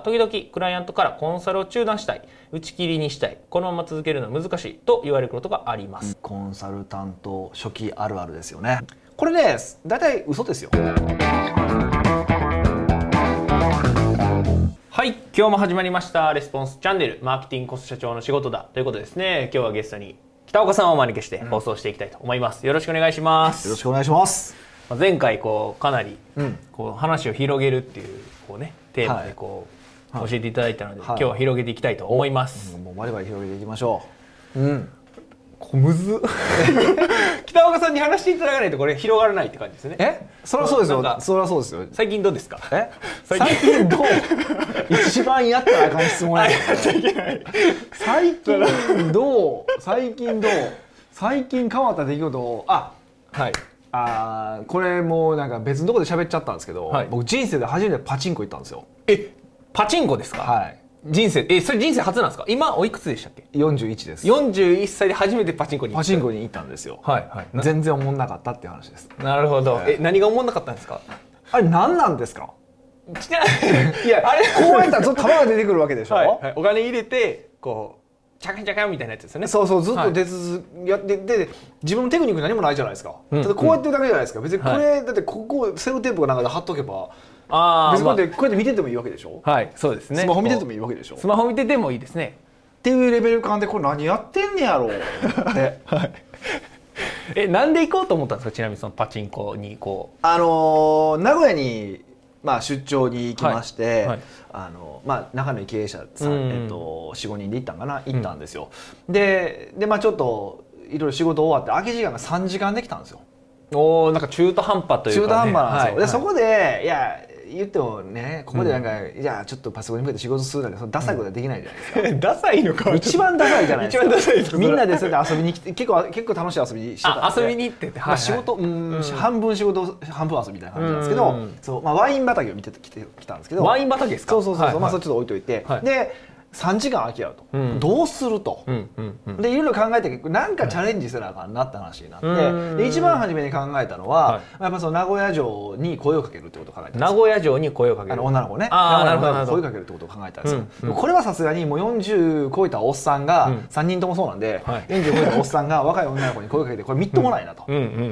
時々クライアントからコンサルを中断したい。打ち切りにしたい。このまま続けるのは難しいと言われることがあります、コンサルタント初期あるあるですよね。これね大体嘘ですよ。はい。今日も始まりました。レスポンスチャンネル。マーケティングコスト社長の仕事だ。ということでですね。今日はゲストに北岡さんをお招きして放送していきたいと思います、よろしくお願いします。よろしくお願いします。まあ前回こうかなりうん。こう話を広げるっていうこうねテーマでこう、教えていただいたので、今日は広げていきたいと思います、もうバリバリ広げていきましょう。うん。こむず。北岡さんに話していただかないとこれ広がらないって感じですね。え？そりゃそうですよ。そりゃそうですよ。最近どうですか？え？最最近近どう？一番やったらあかん質問や 最近どう？最近どう？最近変わった出来事を？あはい。あーこれもうなんか別のところで喋っちゃったんですけど、はい。僕人生で初めてパチンコ行ったんですよ。え？パチンコですか、はい。人生えそれ人生初なんですか？今おいくつでしたっけ？41です。41歳で初めてパチンコに行った。パチンコに行ったんですよ、はいはい。な全然思んなかったっていう話です。なるほど、はいえ何が思んなかったんですか？あれ何なんですか？いやあれこうやったらずっと球が出てくるわけでしょ、はいはい、お金入れてこうチャカンチャカンみたいなやつですよね。そうそうずっはい。と出続やってで自分のテクニック何もないじゃないですか、うん。ただこうやってるだけじゃないですか。別にこれ、はだってここセロテープがなんかで貼っとけばああ別にこうやって、こうやって見ててもいいわけでしょ、はいそうですね。スマホ見ててもいいいわけでしょ？スマホ見ててもいいですね。っていうレベル感でこれ何やってんねやろ。うってえなんで行こうと思ったんですか？ちなみにそのパチンコにこあのー名古屋に、まあ、出張に行きまして、はいはい。あのまあ、仲の経営者さん、うん。えっと、45人で行ったんかな？行ったんですよ、でで、まあ、ちょっといろいろ仕事終わって空き時間が3時間できたんですよ。おなんか中途半端というか、ね、中途半端なんですよ、はい。でそこでいや言ってもねここでなんか、いやちょっとパソコンに向けて仕事するなんてそのダサいことはできないじゃないですか、はいダサいのか。一番ダサいじゃないですか。一番ダサいですみんなでそうやって遊びに来て結構結構楽しい遊びにしてたんで。あ遊びに行ってて、まあ、仕事、うんうん。半分仕事半分遊びみたいな感じなんですけど、うんそうまあ、ワイン畑を見てきてきたんですけど。ワイン畑ですか？そうそうそう、はいはい。まあ、それちょっと置いといて、はい。で3時間空き合うと、うん。どうすると、うんうんうん。でいろいろ考えてなんかチャレンジせなあかんなって話になって、うん。で一番初めに考えたのは、はい。やっぱその名古屋城に声をかけるってことを考えたんです名よ古屋城に声をかける。女の子ね。名古屋に声をかけるってことを考えたんですよ、これはさすがにもう40超えたおっさんが、うん。3人ともそうなんで、はい。40超えたおっさんが若い女の子に声をかけてこれみっともないなと、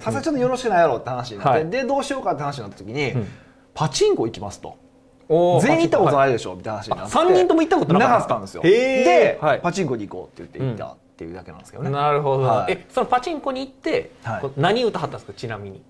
さすがにちょっとよろしくないやろって話になって、はい。でどうしようかって話になった時に、うん。パチンコ行きますと全員行ったこといないでしょみたいな話になって。3人とも行ったことなかった。んですよ。で、はい。パチンコに行こうって言って行ったっていうだけなんですけどね、なるほど、はい。えそのパチンコに行って、何歌はったんですかちなみに？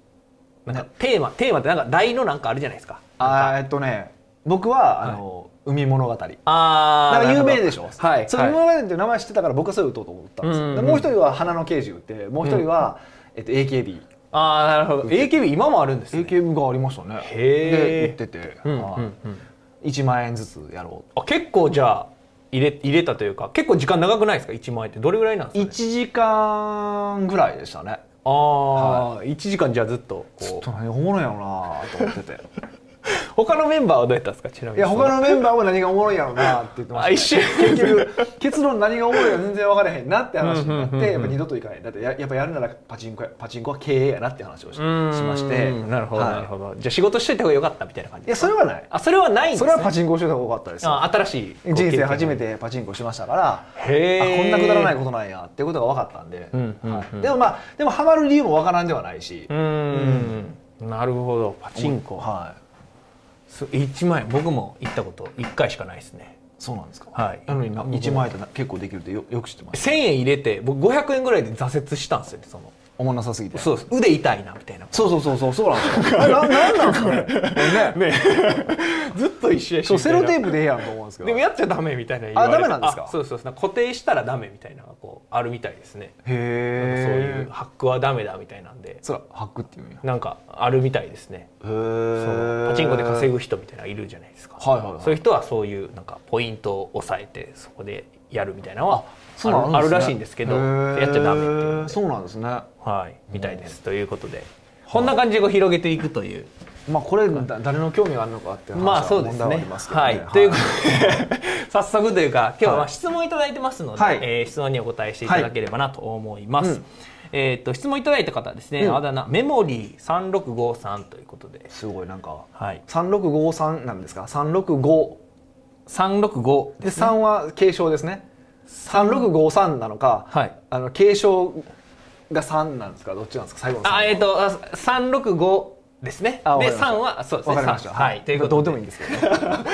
なんかテーマテーマってなんか題のなんかあるじゃないですか。あーえっとね僕はあの、海物語。ああなんか有名でしょ、はい。その海物語っていう名前知ってたから僕はそれを打とうと思ったんですもう一人は花の刑事打ってもう一人は、えっと、AKB ああなるほど。AKB 今もあるんですね。AKB がありましたね。へー。で打ってて、うんはい。うんうん。1万円ずつやろう。あ結構じゃあ入れ入れたというか結構時間長くないですか？1万円ってどれぐらいなんですか、1時間ぐらいでしたね。ああ、1時間じゃあずっとちょっこと何がおもろいやろうなと思ってて。う他のメンバーはどうやったんですか？ちなみに。いや他のメンバーも何がおもろいやろうなって言ってました、あ一瞬結局結論何がおもろいか全然分からへんなって話になってやっぱ二度と行かないだってややっぱやるならパチンコやパチンコは経営やなって話をししまして。なるほど、はい。なるほど。じゃあ仕事しといた方が良かったみたいな感じいやそれはないあそれはない。んです、そね、れはパチンコをしてた方が良かったですよ。あ新しい人生初めててパチンコしましたからへー。あこんなくだらないことなんやっていうことが分かったんで、うんうんうん。はい。でもまあでもハマる理由も分からんではないし。うーん。なるほど。パチンコ、はい。す1万円僕も行ったこと1回しかないですね。そうなんですか？はい。なのにな1万円って結構できるってよよく知ってます。1000円入れて僕500円ぐらいで挫折したんですよねそのおもんなさすぎて。そうです。腕痛いなみたいな。そうそうそうそうそうなんですよ。ななんなんですかね。ねねずっと一緒やしそうセロテーププでええやんと思うんですけど。でもやっちゃダメみたいな言われてあダメなんですか？あそうそう固定したらダメみたいなこうあるみたいですね。そうへえいうハックはダメだみたいなんで。そらハックっていうんやなんかあるみたいですね。へそう。えパチンコで稼ぐ人みたいなのいるじゃないですか、はいはいはいそういう人はそういうなんかポイントを抑えてそこでやるみたいなのはあるらしいんですけどやっちゃダメってそうなんですね。はいみたいです。ということで。こんな感じで広げていくという。まあこれだ誰の興味があるのかっていう話まあは問題はあそうですね。りますけどね。はい、ということで 早速というか今日は質問いただいてますので、はい。えー質問にお答えしていただければなと思います、うんえー、と質問いただいた方はですね、うん。あだ名メモリー3653ということで。すごいなんかはい。3653なんですか？365 365で3は継承ですね3653なのかはい。あの継承が3なんですか？どっちなんですか？最後の3あえっ、とあ365ですね。であわかりました。3はそうですねわかりました。3はいということで。どうでもいいんですけどね。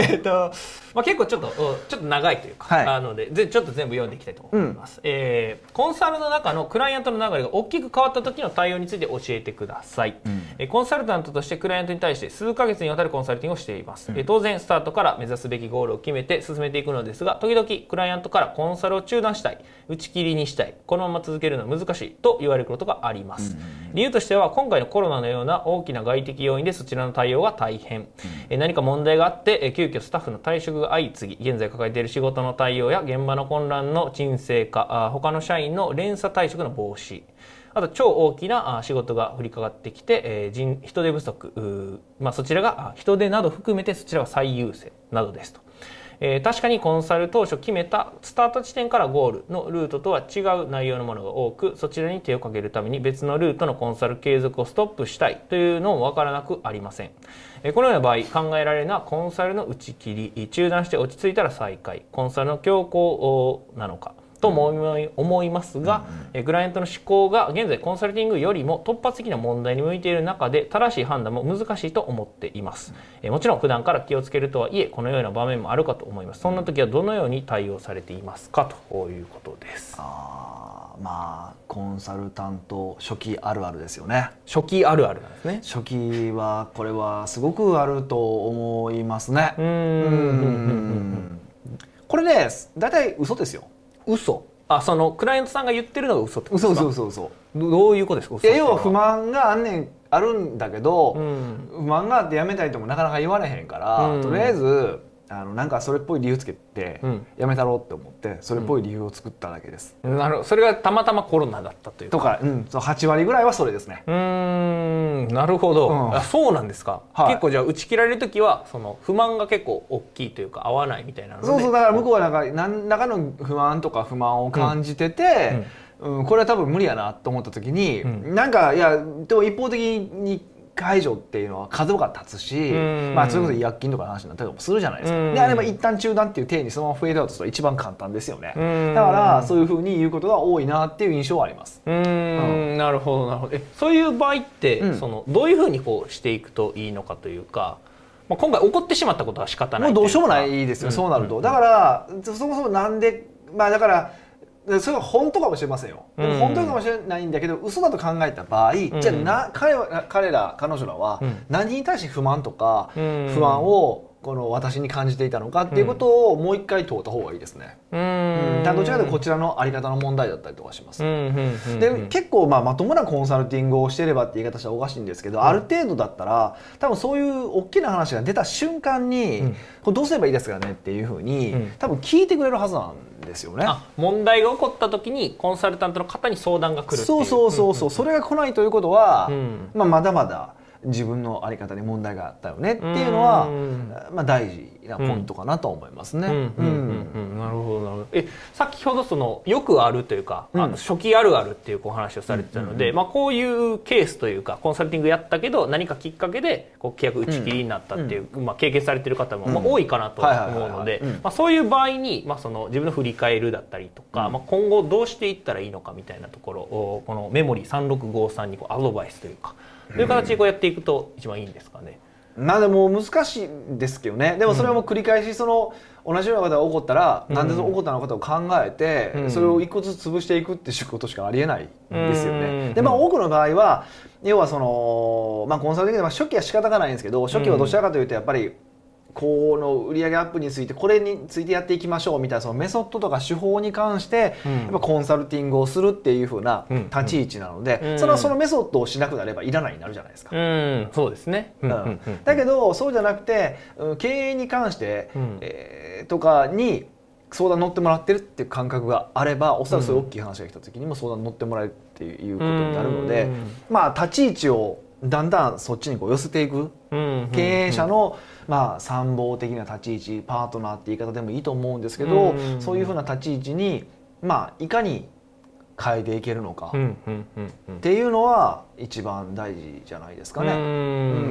えっと、まあ、結構ちょっとおちょっと長いというか、はい。あのでぜちょっと全部読んでいきたいと思います、えーコンサルの中のクライアントの流れが大きく変わった時の対応について教えてください、えーコンサルタントとしてクライアントに対して数ヶ月にわたるコンサルティングをしています、えー当然スタートから目指すべきゴールを決めて進めていくのですが時々クライアントからコンサルを中断したい打ち切りにしたいこのまま続けるのは難しいと言われることがあります、理由としては今回のコロナのような大きな外的要因でそちらの対応が大変、えー何か問題があってえー急遽スタッフの退職が相次ぎ現在抱えている仕事の対応や現場の混乱の沈静化あ他の社員の連鎖退職の防止あと超大きなあ仕事が降りかかってきて、えー人人手不足まあ、そちらがあ人手など含めてそちらが最優先などですと。えー確かにコンサル当初決めたスタート地点からゴールのルートとは違う内容のものが多くそちらに手をかけるために別のルートのコンサル継続をストップしたいというのも分からなくありません、えーこのような場合考えられるのはコンサルの打ち切り中断して落ち着いたら再開。コンサルの強行なのか。と思い思いますが、えークライアントの思考が現在コンサルティングよりも突発的な問題に向いている中で正しい判断も難しいと思っています、えーもちろん普段から気をつけるとはいえこのような場面もあるかと思います。そんな時はどのように対応されていますかということです。あーまあコンサルタント初期あるあるですよね。初期あるあるなんですね。初期はこれはすごくあると思いますね。うん。これね大体嘘ですよ嘘。あそのクライアントさんが言ってるのが嘘ってこと嘘ですか？嘘嘘嘘。どどういうことですか？いや要は不満があんねんあるんだけど、うん。不満があって辞めたいともなかなか言われへんから、うん。とりあえずあのなんかそれっぽい理由つけて、うん。辞めたろうって思ってそれっぽい理由を作っただけです、なるそれがたまたまコロナだったというか。とか、うん、そう8割ぐらいはそれですね。うーん。なるほど、うん。あそうなんですか、はい。結構じゃあ打ち切られる時はその不満が結構大きいというか合わないみたいなそうそう。だから向こうはなんか何らかの不安とか不満を感じてて、うん。これは多分無理やなと思った時に、うん。なんかいやでも一方的に解除っていうのは角が立つし、うん。まあ、それこそ医薬金とかの話になったりもするじゃないですか、うん。であれば一旦中断っていう体にそのままフェードアウトすると一番簡単ですよね、うん。だからそういうふうに言うことが多いなっていう印象はあります。うーん。なるほどなるほど。えそういう場合って、うん。そのどういうふうにこうしていくといいのかというか、まあ、今回起こってしまったことは仕方ないうもどうしようもないですよ、うん。そうなると、うんだからそそもそもなんでまあだからそれは本当かもしれませんよ、でもうん本当かもしれないんだけど嘘だと考えた場合、ん。じゃあな彼は彼ら彼女らはうん。何に対して不満とかうん。不安をこの私に感じていたのかっていうことをもう一回問うた方がいいですね、ううんどちらかというとこちらのあり方の問題だったりとかします、うんうんうんでうん。結構まあまともなコンサルティングをしてればって言い方したらおかしいんですけど、ある程度だったら多分そういう大きな話が出た瞬間に、うん。これどうすればいいですかねっていうふうに、うん。多分聞いてくれるはずなんですよね。あ問題が起こった時にコンサルタントの方に相談が来るっていう。そうそうそうそう、それが来ないということは、うん。まあ、まだまだ自分のあり方に問題があったよねっていうのは、うん。まあ、大事なポイントかなと思いますね。なるほどなるほどえ先ほどそのよくあるというか、あうん。の初期あるあるっていうお話をされてたので、まあ、こういうケースというかコンサルティングやったけど何かきっかけでこう契約打ち切りになったっていう、まあ、経験されてる方も、まあ、うん。多いかなとは思うのでそういう場合に、まあ、その自分の振り返るだったりとか、うん。まあ、今後どうしていったらいいのかみたいなところをこのメモリー3653にこうアドバイスというかいう形でこうやっていくと一番いいんですかね。まあでも難しいんですけどね。でもそれはもう繰り返しその同じようなことが起こったら、うん。なんでその起こったのかと考えて、うん。それを一個ずつ潰していくっていうことしかありえないんですようん。ね。でまあ多くの場合は要はその、まあ、コンサルティングでまあ初期は仕方がないんですけど初期はどちらかというとやっぱりこの売上アップについてこれについてやっていきましょうみたいなそのメソッドとか手法に関してうん。やっぱコンサルティングをするっていう風なうん。立ち位置なので、うん。それはそのメソッドをしなくなればいらないになるじゃないですか。うん。そうですね、うん。うん。うん。だけどそうじゃなくてうん経営に関して、うん。えーとかに相談乗ってもらってるっていう感覚があればおそらくそういう大きい話が来た時にも相談乗ってもらえるっていうことになるので、うん。まあ立ち位置をだんだんそっちにこう寄せていく。うん経営者の、まあ、参謀的な立ち位置パートナーって言い方でもいいと思うんですけど、うん。そういうふうな立ち位置に、まあ、いかに変えていけるのか、うんうんうんうん。っていうのは一番大事じゃないですかうね。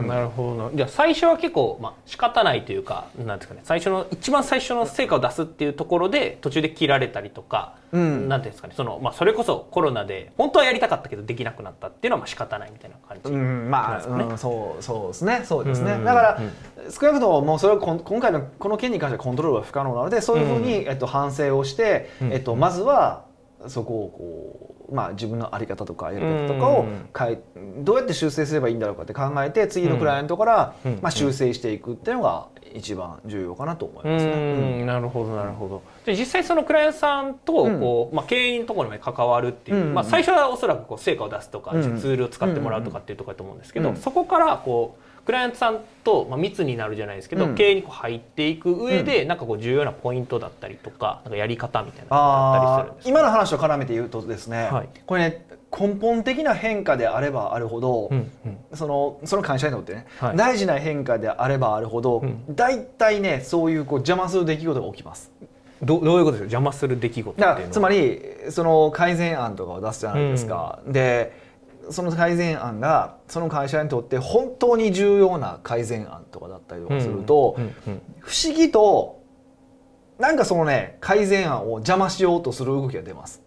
なるほど。なじゃあ最初は結構、まあ仕方ないというかなんですかね最初の一番最初の成果を出すっていうところで途中で切られたりとか、うん。なんていうんですかねその、まあ、それこそコロナで本当はやりたかったけどできなくなったっていうのはまあ仕方ないみたいな感じ、うん、まあ、そうですね。うん、そうそうですね。そうですね、うんだから、うん少なくとももうそれはこん今回のこの件に関してはコントロールは不可能なのでそういうふうに、えっと、反省をして、うんえっと、まずはそこをこう、まあ、自分の在り方とかやり方とかをうん。変えどうやって修正すればいいんだろうかって考えて次のクライアントから、うん。まあ、修正していくっていうのが一番重要かなと思いうますね。ん。なるほどなるほど。で実際そのクライアントさんとこう、まあ、経営のところに関わるっていう、うん。まあ、最初はおそらくこう成果を出すとか、うん。ツールを使ってもらうとかっていうところだと思うんですけど、うん。そこからこうクライアントさんと、まあ、密になるじゃないですけど、うん。経営にこう入っていく上で、なんかこう重要なポイントだったりとかなんかやり方みたいなのがあったりあするんです今の話と絡めて言うとですね、はい。これね根本的な変化であればあるほど、うんうん。そのその会社にとってね、はい。大事な変化であればあるほど、うん。大体ねそういうこう邪魔する出来事が起きます。どどういうことですか？邪魔する出来事っていうのは。だからつまりその改善案とかを出すじゃないですか、でその改善案がその会社にとって本当に重要な改善案とかだったりとかすると、不思議となんかそのね改善案を邪魔しようとする動きが出ます。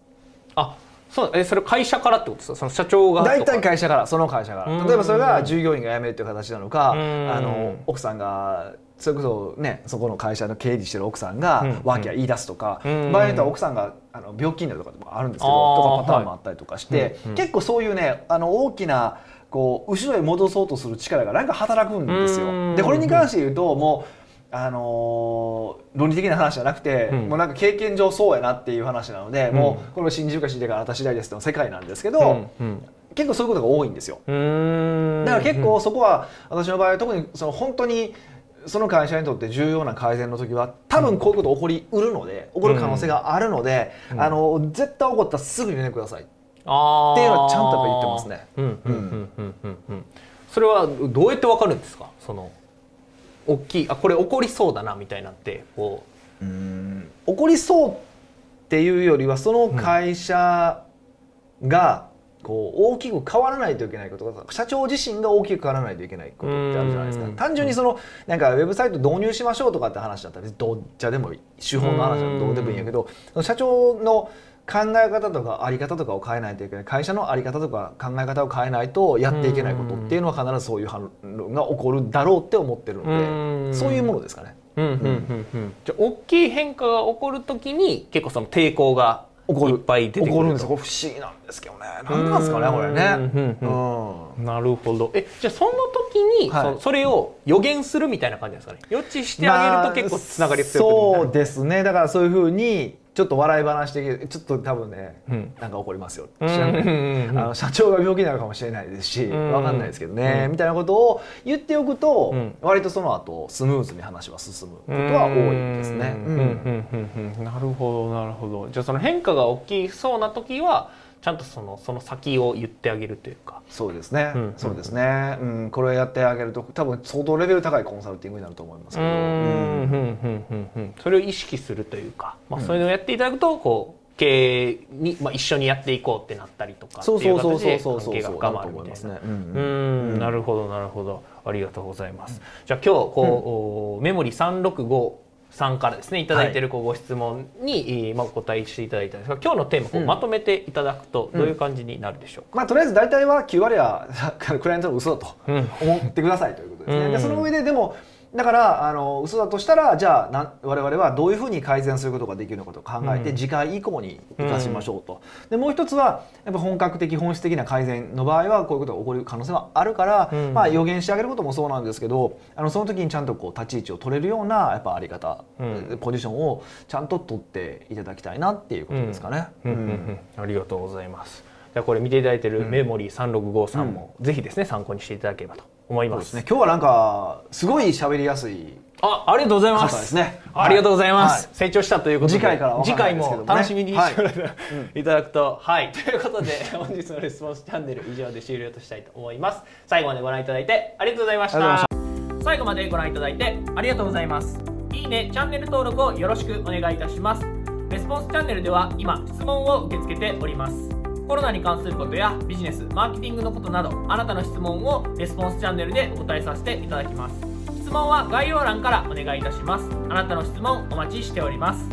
あそうえそれ会社からってことですか？その社長が大体会社からその会社かうん。ら例えばそれが従業員が辞めるという形なのかうん。あの奥さんがそれこそねそこの会社の経理してる奥さんがうんワーキャー言い出すとかうん。場合によっては奥さんがあの病気になるとかもあるんですけどとかパターンもあったりとかして結構そういうねあの大きなこう後ろへ戻そうとする力がなんか働くんですよ。うん。でこれに関して言うともうあのー論理的な話じゃなくて、うん。もうなんか経験上そうやなっていう話なので、うん。もうこれを信じるか信じないかあなた次第ですの世界なんですけど、うん。うん。結構そういうことが多いんですよ。だから結構そこは私の場合は特にその本当にその会社にとって重要な改善の時は多分こういうこと起こりうるので起こる可能性があるので、うん。あの絶対起こったらすぐに連絡ください。っていうのはちゃんと言ってますね。うんうんうんうん。うんうんそれはどうやってわかるんですか？その大きいあこれ起こりそうだなみたいなってこうん。起こりそうっていうよりはその会社がこう大きく変わらないといけないことが社長自身が大きく変わらないといけないことってあるじゃないですか。うん。単純にそのなんかウェブサイト導入しましょうとかって話だったらどうじゃでもいい。手法の話だとどうでもいいんやけど社長の考え方とかあり方とかを変えないといけない。会社のあり方とか考え方を変えないとやっていけないことっていうのは必ずそういう反応が起こるだろうって思ってるうのでそういうものですかね。じゃあ大きい変化が起こるときに結構その抵抗が起こる。いっぱい出てくるんです。よこれ不思議なんですけどね。何なんですかねこれね。うんうんなるほど。えじゃあその時に、はい。そそれを予言するみたいな感じですかね。予知してあげると結構つながり強くまあなるみたいな。そうですね。だからそういうふうにちょっと笑い話的ちょっと多分ね、うん。なんか起こりますよ。うん。知らない。うんうんうん。あの社長が病気になるかもしれないですしうん。わかんないですけどね、うん。みたいなことを言っておくと、うん。割とその後スムーズに話は進むことは多いですね。なるほどなるほど。じゃあその変化が大きそうな時はちゃんとそのその先を言ってあげるというか。そうですね、うんそうですね、うん、これやってあげると多分相当レベル高いコンサルティングになると思いますけど、うんうんうんうんうん。うんそれを意識するというか、まあ、そういうのをやっていただくとこう経営に、まあ、一緒にやっていこうってなったりとかってそういうそうそう形でそうそう。そう関係が深まるみたいな。なると思いますね。うんうん。なるほどなるほど。ありがとうございます、じゃあ今日こう、おメモリ365さんからですねいただいているこうご質問に、えーまあ、お答えしていただいたんですが今日のテーマこううん。まとめていただくとどういう感じになるでしょうか、まあ、とりあえず大体は9割はクライアントの嘘だとうん。思ってくださいということですね。うん。でその上ででもだからあの嘘だとしたらじゃあなん我々はどういうふうに改善することができるのかと考えて、うん。次回以降に生かしましょうと。でもう一つはやっぱ本格的本質的な改善の場合はこういうことが起こる可能性はあるから、うん。まあ、予言してあげることもそうなんですけどあのその時にちゃんとこう立ち位置を取れるようなやっぱあり方、うん。ポジションをちゃんと取っていただきたいなっていうことですかね。うん。うん。うん。ありがとうございます。じゃあこれ見ていただいているメモリー365さんも、ぜひですね参考にしていただければと思います。すね。今日はなんかすごい喋りやすい。あありがとうございま方すね。ありがとうございます、は成長したということで。次回からは次回も楽しみにしてもらていただくと。はい。ということで 本日のレスポンスチャンネル以上で終了としたいと思います。最後までご覧いただいてありがとうございました。最後までご覧いただいてありがとうございます。いいねチャンネル登録をよろしくお願いいたします。レスポンスチャンネルでは今質問を受け付けておりますコロナに関することやビジネスマーケティングのことなどあなたの質問をレスポンスチャンネルでお答えさせていただきます。質問は概要欄からお願いいたします。あなたの質問お待ちしております。